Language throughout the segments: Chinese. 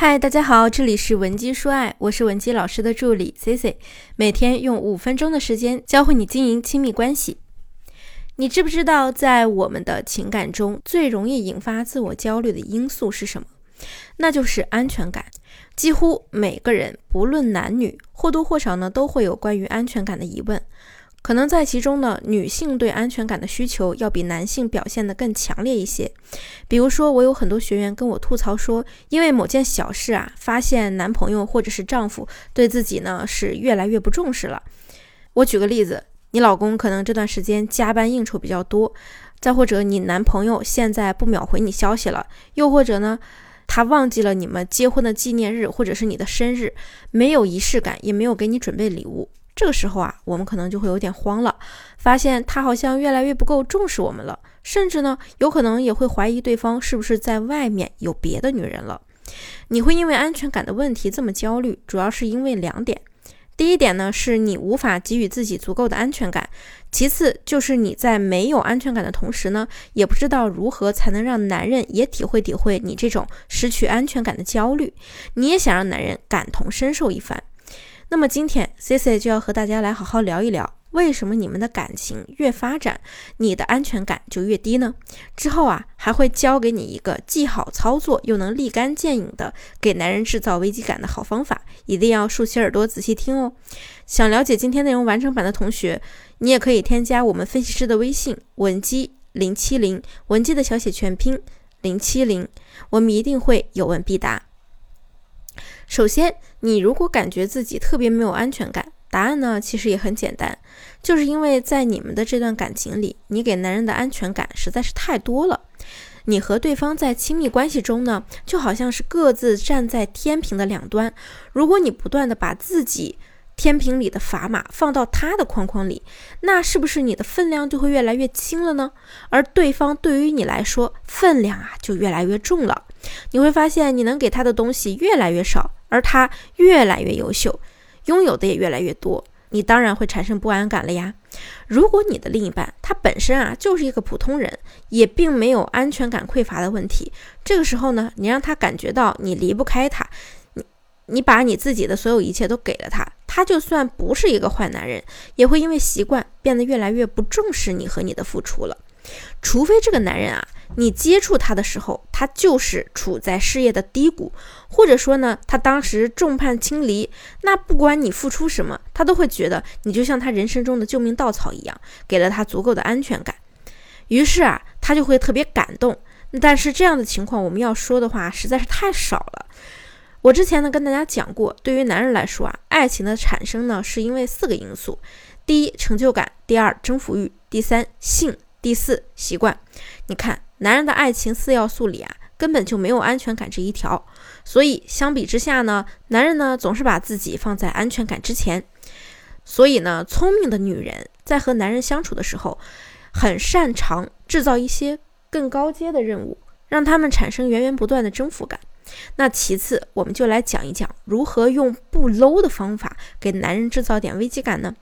嗨，大家好，这里是文姬说爱，我是文姬老师的助理 C C，每天用五分钟的时间教会你经营亲密关系。你知不知道，在我们的情感中最容易引发自我焦虑的因素是什么？那就是安全感。几乎每个人，不论男女，或多或少呢都会有关于安全感的疑问。可能在其中呢，女性对安全感的需求要比男性表现得更强烈一些。比如说，我有很多学员跟我吐槽说，因为某件小事啊，发现男朋友或者是丈夫对自己呢是越来越不重视了。我举个例子，你老公可能这段时间加班应酬比较多，再或者你男朋友现在不秒回你消息了，又或者呢，他忘记了你们结婚的纪念日或者是你的生日，没有仪式感，也没有给你准备礼物。这个时候啊，我们可能就会有点慌了，发现他好像越来越不够重视我们了，甚至呢，有可能也会怀疑对方是不是在外面有别的女人了。你会因为安全感的问题这么焦虑，主要是因为两点。第一点呢，是你无法给予自己足够的安全感；其次就是你在没有安全感的同时呢，也不知道如何才能让男人也体会体会你这种失去安全感的焦虑，你也想让男人感同身受一番。那么今天 C C 就要和大家来好好聊一聊，为什么你们的感情越发展，你的安全感就越低呢？之后啊，还会教给你一个既好操作又能立竿见影的给男人制造危机感的好方法，一定要竖起耳朵仔细听哦。想了解今天内容完整版的同学，你也可以添加我们分析师的微信文姬零七零，文姬的小写全拼零七零，我们一定会有问必答。首先，你如果感觉自己特别没有安全感，答案呢其实也很简单，就是因为在你们的这段感情里，你给男人的安全感实在是太多了。你和对方在亲密关系中呢，就好像是各自站在天平的两端。如果你不断的把自己天平里的砝码放到他的框框里，那是不是你的分量就会越来越轻了呢？而对方对于你来说，分量啊就越来越重了。你会发现，你能给他的东西越来越少。而他越来越优秀，拥有的也越来越多，你当然会产生不安感了呀。如果你的另一半他本身啊就是一个普通人，也并没有安全感匮乏的问题，这个时候呢，你让他感觉到你离不开他，你你把你自己的所有一切都给了他，他就算不是一个坏男人，也会因为习惯变得越来越不重视你和你的付出了。除非这个男人啊。你接触他的时候，他就是处在事业的低谷，或者说呢，他当时众叛亲离，那不管你付出什么，他都会觉得你就像他人生中的救命稻草一样，给了他足够的安全感。于是啊，他就会特别感动。但是这样的情况，我们要说的话实在是太少了。我之前呢跟大家讲过，对于男人来说啊，爱情的产生呢是因为四个因素：第一，成就感；第二，征服欲；第三，性；第四，习惯。你看。男人的爱情四要素里啊，根本就没有安全感这一条，所以相比之下呢，男人呢总是把自己放在安全感之前。所以呢，聪明的女人在和男人相处的时候，很擅长制造一些更高阶的任务，让他们产生源源不断的征服感。那其次，我们就来讲一讲如何用不 low 的方法给男人制造点危机感呢？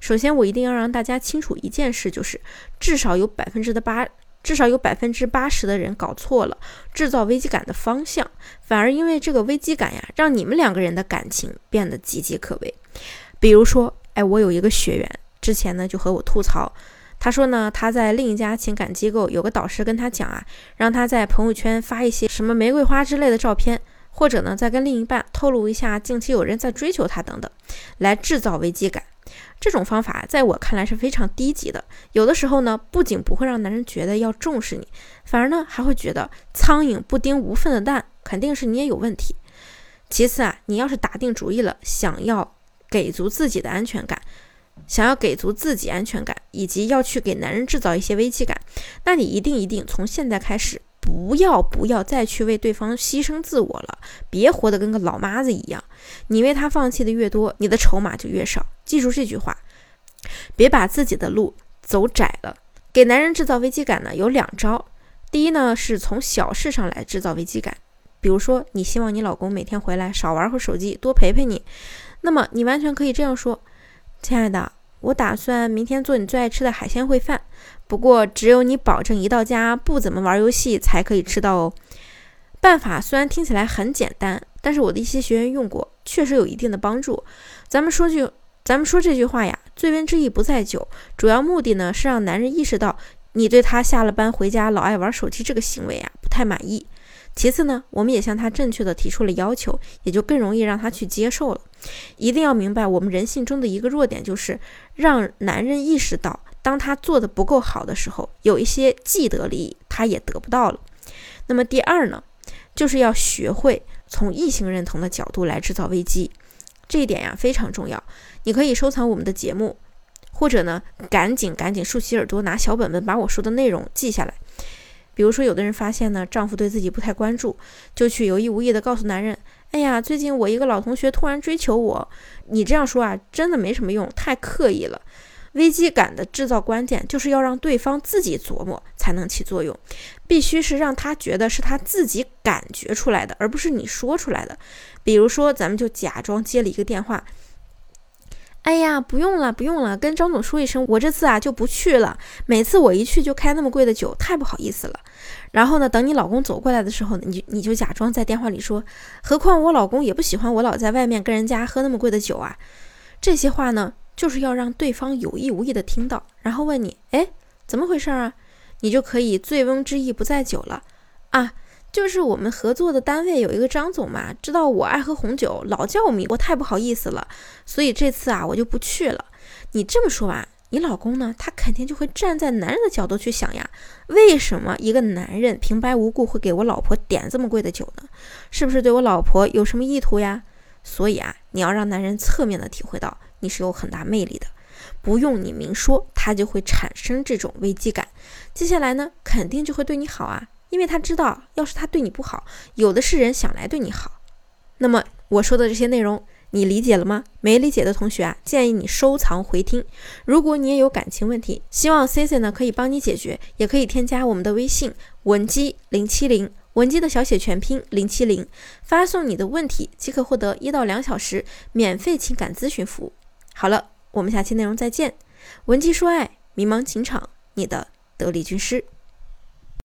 首先，我一定要让大家清楚一件事，就是至少有百分之的八。至少有百分之八十的人搞错了制造危机感的方向，反而因为这个危机感呀，让你们两个人的感情变得岌岌可危。比如说，哎，我有一个学员之前呢就和我吐槽，他说呢他在另一家情感机构有个导师跟他讲啊，让他在朋友圈发一些什么玫瑰花之类的照片，或者呢再跟另一半透露一下近期有人在追求他等等，来制造危机感。这种方法在我看来是非常低级的。有的时候呢，不仅不会让男人觉得要重视你，反而呢还会觉得苍蝇不叮无缝的蛋，肯定是你也有问题。其次啊，你要是打定主意了，想要给足自己的安全感，想要给足自己安全感，以及要去给男人制造一些危机感，那你一定一定从现在开始。不要不要再去为对方牺牲自我了，别活得跟个老妈子一样。你为他放弃的越多，你的筹码就越少。记住这句话，别把自己的路走窄了。给男人制造危机感呢，有两招。第一呢，是从小事上来制造危机感，比如说你希望你老公每天回来少玩会手机，多陪陪你，那么你完全可以这样说：“亲爱的。”我打算明天做你最爱吃的海鲜烩饭，不过只有你保证一到家不怎么玩游戏才可以吃到哦。办法虽然听起来很简单，但是我的一些学员用过，确实有一定的帮助。咱们说句，咱们说这句话呀，醉翁之意不在酒，主要目的呢是让男人意识到你对他下了班回家老爱玩手机这个行为啊不太满意。其次呢，我们也向他正确的提出了要求，也就更容易让他去接受了。一定要明白，我们人性中的一个弱点就是让男人意识到，当他做的不够好的时候，有一些既得利益他也得不到了。那么第二呢，就是要学会从异性认同的角度来制造危机，这一点呀非常重要。你可以收藏我们的节目，或者呢，赶紧赶紧竖起耳朵，拿小本本把我说的内容记下来。比如说，有的人发现呢，丈夫对自己不太关注，就去有意无意的告诉男人：“哎呀，最近我一个老同学突然追求我。”你这样说啊，真的没什么用，太刻意了。危机感的制造关键就是要让对方自己琢磨才能起作用，必须是让他觉得是他自己感觉出来的，而不是你说出来的。比如说，咱们就假装接了一个电话。哎呀，不用了，不用了，跟张总说一声，我这次啊就不去了。每次我一去就开那么贵的酒，太不好意思了。然后呢，等你老公走过来的时候，你你就假装在电话里说，何况我老公也不喜欢我老在外面跟人家喝那么贵的酒啊。这些话呢，就是要让对方有意无意的听到，然后问你，哎，怎么回事啊？你就可以醉翁之意不在酒了啊。就是我们合作的单位有一个张总嘛，知道我爱喝红酒，老叫我迷，我太不好意思了，所以这次啊我就不去了。你这么说吧，你老公呢，他肯定就会站在男人的角度去想呀，为什么一个男人平白无故会给我老婆点这么贵的酒呢？是不是对我老婆有什么意图呀？所以啊，你要让男人侧面的体会到你是有很大魅力的，不用你明说，他就会产生这种危机感，接下来呢，肯定就会对你好啊。因为他知道，要是他对你不好，有的是人想来对你好。那么我说的这些内容，你理解了吗？没理解的同学啊，建议你收藏回听。如果你也有感情问题，希望 C C 呢可以帮你解决，也可以添加我们的微信文姬零七零，文姬的小写全拼零七零，发送你的问题即可获得一到两小时免费情感咨询服务。好了，我们下期内容再见。文姬说爱，迷茫情场，你的得力军师。